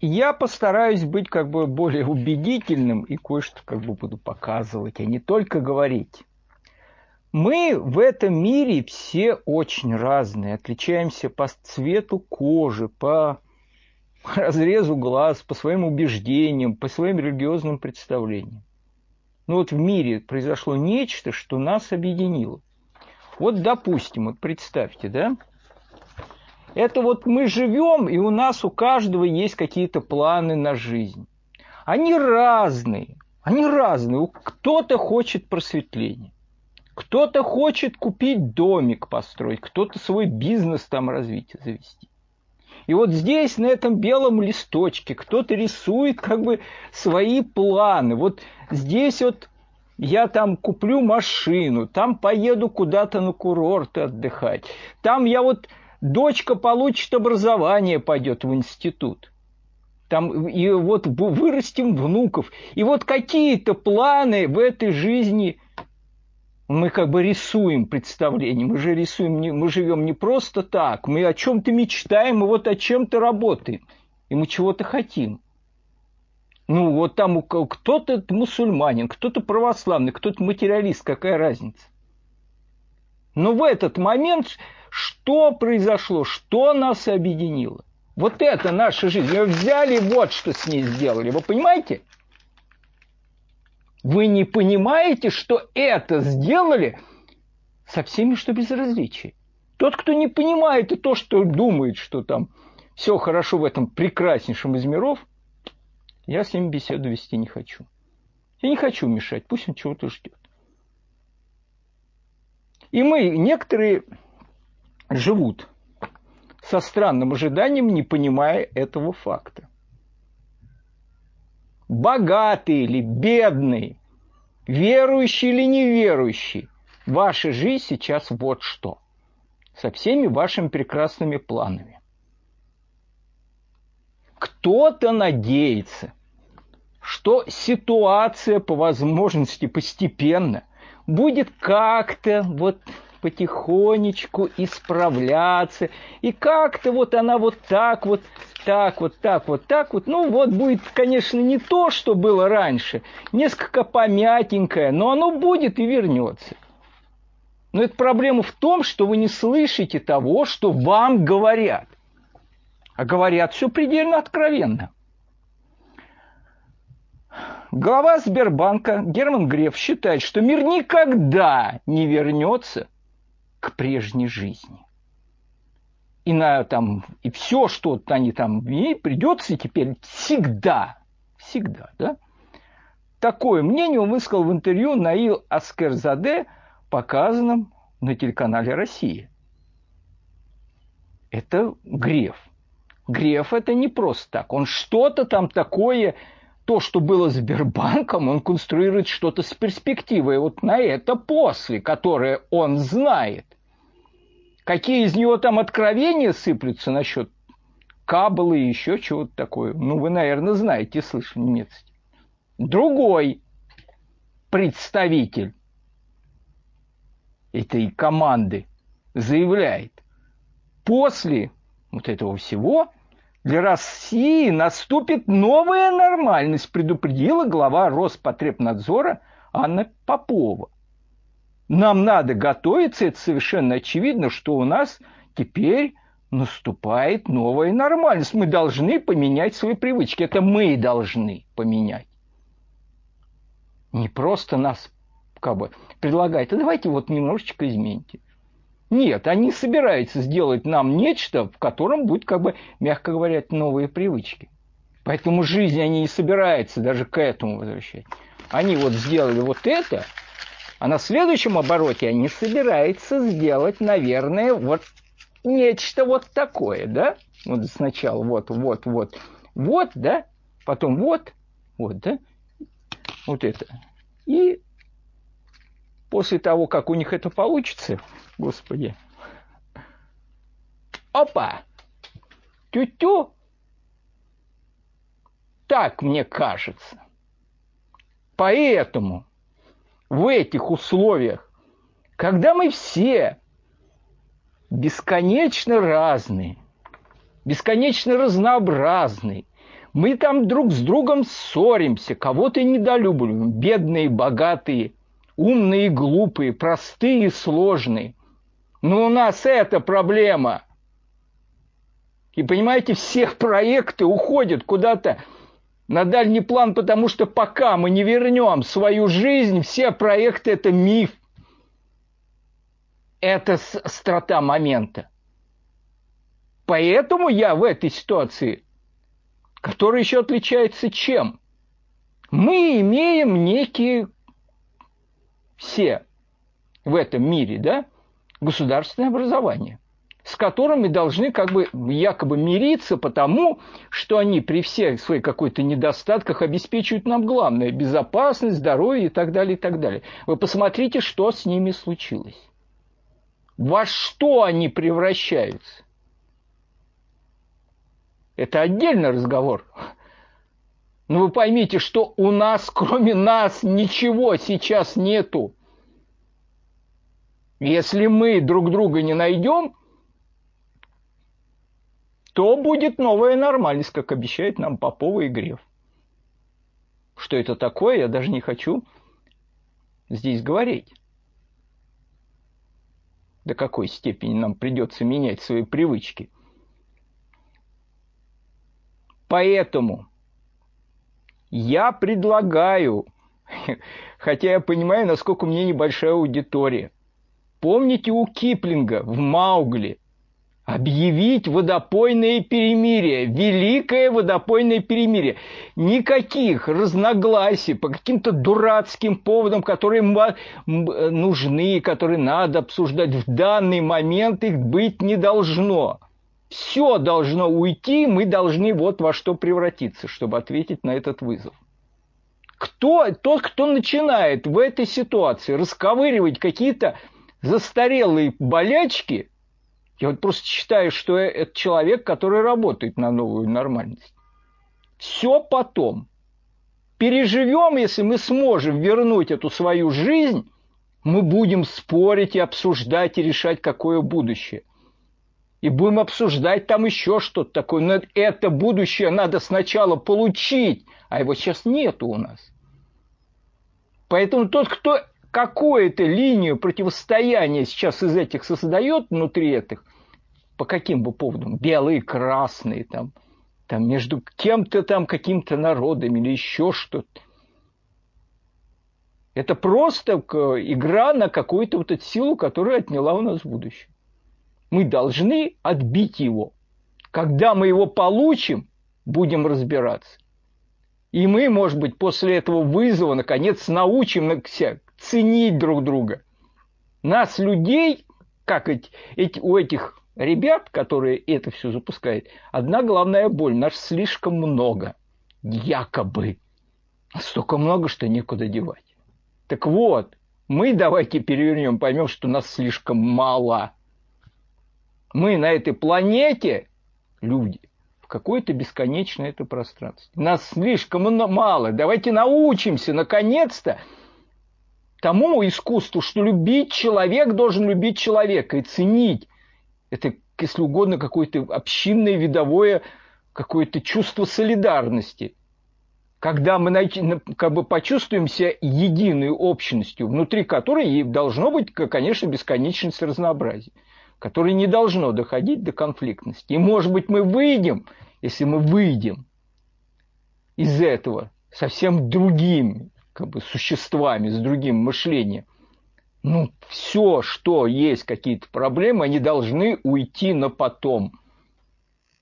я постараюсь быть как бы более убедительным и кое-что как бы буду показывать, а не только говорить. Мы в этом мире все очень разные, отличаемся по цвету кожи, по разрезу глаз, по своим убеждениям, по своим религиозным представлениям. Но вот в мире произошло нечто, что нас объединило. Вот, допустим, вот представьте, да, это вот мы живем, и у нас у каждого есть какие-то планы на жизнь. Они разные, они разные. Кто-то хочет просветления, кто-то хочет купить домик построить, кто-то свой бизнес там развить завести. И вот здесь, на этом белом листочке, кто-то рисует как бы свои планы. Вот здесь вот я там куплю машину, там поеду куда-то на курорт отдыхать, там я вот дочка получит образование, пойдет в институт. Там, и вот вырастим внуков. И вот какие-то планы в этой жизни мы как бы рисуем представление. Мы же рисуем, не, мы живем не просто так. Мы о чем-то мечтаем, и вот о чем-то работаем. И мы чего-то хотим. Ну, вот там кто-то мусульманин, кто-то православный, кто-то материалист, какая разница? Но в этот момент что произошло? Что нас объединило? Вот это наша жизнь. Ее взяли, вот что с ней сделали. Вы понимаете? Вы не понимаете, что это сделали со всеми, что безразличие. Тот, кто не понимает и то, что думает, что там все хорошо в этом прекраснейшем из миров, я с ним беседу вести не хочу. Я не хочу мешать, пусть он чего-то ждет. И мы, некоторые живут со странным ожиданием, не понимая этого факта. Богатый или бедный, верующий или неверующий, ваша жизнь сейчас вот что. Со всеми вашими прекрасными планами. Кто-то надеется, что ситуация по возможности постепенно будет как-то вот потихонечку исправляться. И как-то вот она вот так вот, так вот, так вот, так вот. Ну вот будет, конечно, не то, что было раньше, несколько помятенькое, но оно будет и вернется. Но это проблема в том, что вы не слышите того, что вам говорят. А говорят все предельно откровенно. Глава Сбербанка Герман Греф считает, что мир никогда не вернется к прежней жизни. И на там, и все, что они там, и придется теперь всегда, всегда, да? Такое мнение он высказал в интервью Наил Аскерзаде, показанном на телеканале «Россия». Это Греф. Греф это не просто так. Он что-то там такое то, что было Сбербанком, он конструирует что-то с перспективой вот на это после, которое он знает. Какие из него там откровения сыплются насчет кабелы и еще чего-то такое. Ну, вы, наверное, знаете, слышали немецкий. Другой представитель этой команды заявляет, после вот этого всего для России наступит новая нормальность, предупредила глава Роспотребнадзора Анна Попова. Нам надо готовиться, это совершенно очевидно, что у нас теперь наступает новая нормальность. Мы должны поменять свои привычки. Это мы должны поменять. Не просто нас как бы предлагают, а давайте вот немножечко измените. Нет, они собираются сделать нам нечто, в котором будет, как бы, мягко говоря, новые привычки. Поэтому жизнь они не собираются даже к этому возвращать. Они вот сделали вот это, а на следующем обороте они собираются сделать, наверное, вот нечто вот такое, да? Вот сначала вот, вот, вот, вот, да? Потом вот, вот, да? Вот это. И после того, как у них это получится, господи, опа, тю-тю, так мне кажется. Поэтому в этих условиях, когда мы все бесконечно разные, бесконечно разнообразные, Мы там друг с другом ссоримся, кого-то недолюбливаем, бедные, богатые, умные, глупые, простые, сложные. Но у нас эта проблема. И понимаете, все проекты уходят куда-то на дальний план, потому что пока мы не вернем свою жизнь, все проекты – это миф. Это страта момента. Поэтому я в этой ситуации, которая еще отличается чем? Мы имеем некие все в этом мире, да, государственное образование – с которыми должны как бы якобы мириться, потому что они при всех своих какой-то недостатках обеспечивают нам главное – безопасность, здоровье и так далее, и так далее. Вы посмотрите, что с ними случилось. Во что они превращаются? Это отдельный разговор. Но вы поймите, что у нас, кроме нас, ничего сейчас нету. Если мы друг друга не найдем, то будет новая нормальность, как обещает нам Попова и Греф. Что это такое, я даже не хочу здесь говорить. До какой степени нам придется менять свои привычки. Поэтому я предлагаю, хотя я понимаю, насколько у меня небольшая аудитория, помните у Киплинга в Маугли – объявить водопойное перемирие, великое водопойное перемирие. Никаких разногласий по каким-то дурацким поводам, которые нужны, которые надо обсуждать в данный момент, их быть не должно. Все должно уйти, мы должны вот во что превратиться, чтобы ответить на этот вызов. Кто, тот, кто начинает в этой ситуации расковыривать какие-то застарелые болячки – я вот просто считаю, что это человек, который работает на новую нормальность. Все потом. Переживем, если мы сможем вернуть эту свою жизнь, мы будем спорить и обсуждать и решать, какое будущее. И будем обсуждать там еще что-то такое. Но это будущее надо сначала получить, а его сейчас нету у нас. Поэтому тот, кто какую-то линию противостояния сейчас из этих создает внутри этих, по каким бы поводам, белые, красные, там, там между кем-то там, каким-то народом или еще что-то. Это просто игра на какую-то вот эту силу, которая отняла у нас будущее. Мы должны отбить его. Когда мы его получим, будем разбираться. И мы, может быть, после этого вызова, наконец, научим ценить друг друга. Нас, людей, как эти, эти, у этих ребят, которые это все запускают, одна главная боль. Нас слишком много. Якобы. Столько много, что некуда девать. Так вот, мы давайте перевернем, поймем, что нас слишком мало. Мы на этой планете, люди, в какое-то бесконечное это пространство. Нас слишком мало. Давайте научимся, наконец-то, тому искусству, что любить человек должен любить человека и ценить это, если угодно, какое-то общинное, видовое какое-то чувство солидарности. Когда мы как бы почувствуемся единой общностью, внутри которой должно быть, конечно, бесконечность разнообразия, которое не должно доходить до конфликтности. И, может быть, мы выйдем, если мы выйдем из этого совсем другими как бы, существами, с другим мышлением – ну, все, что есть какие-то проблемы, они должны уйти на потом.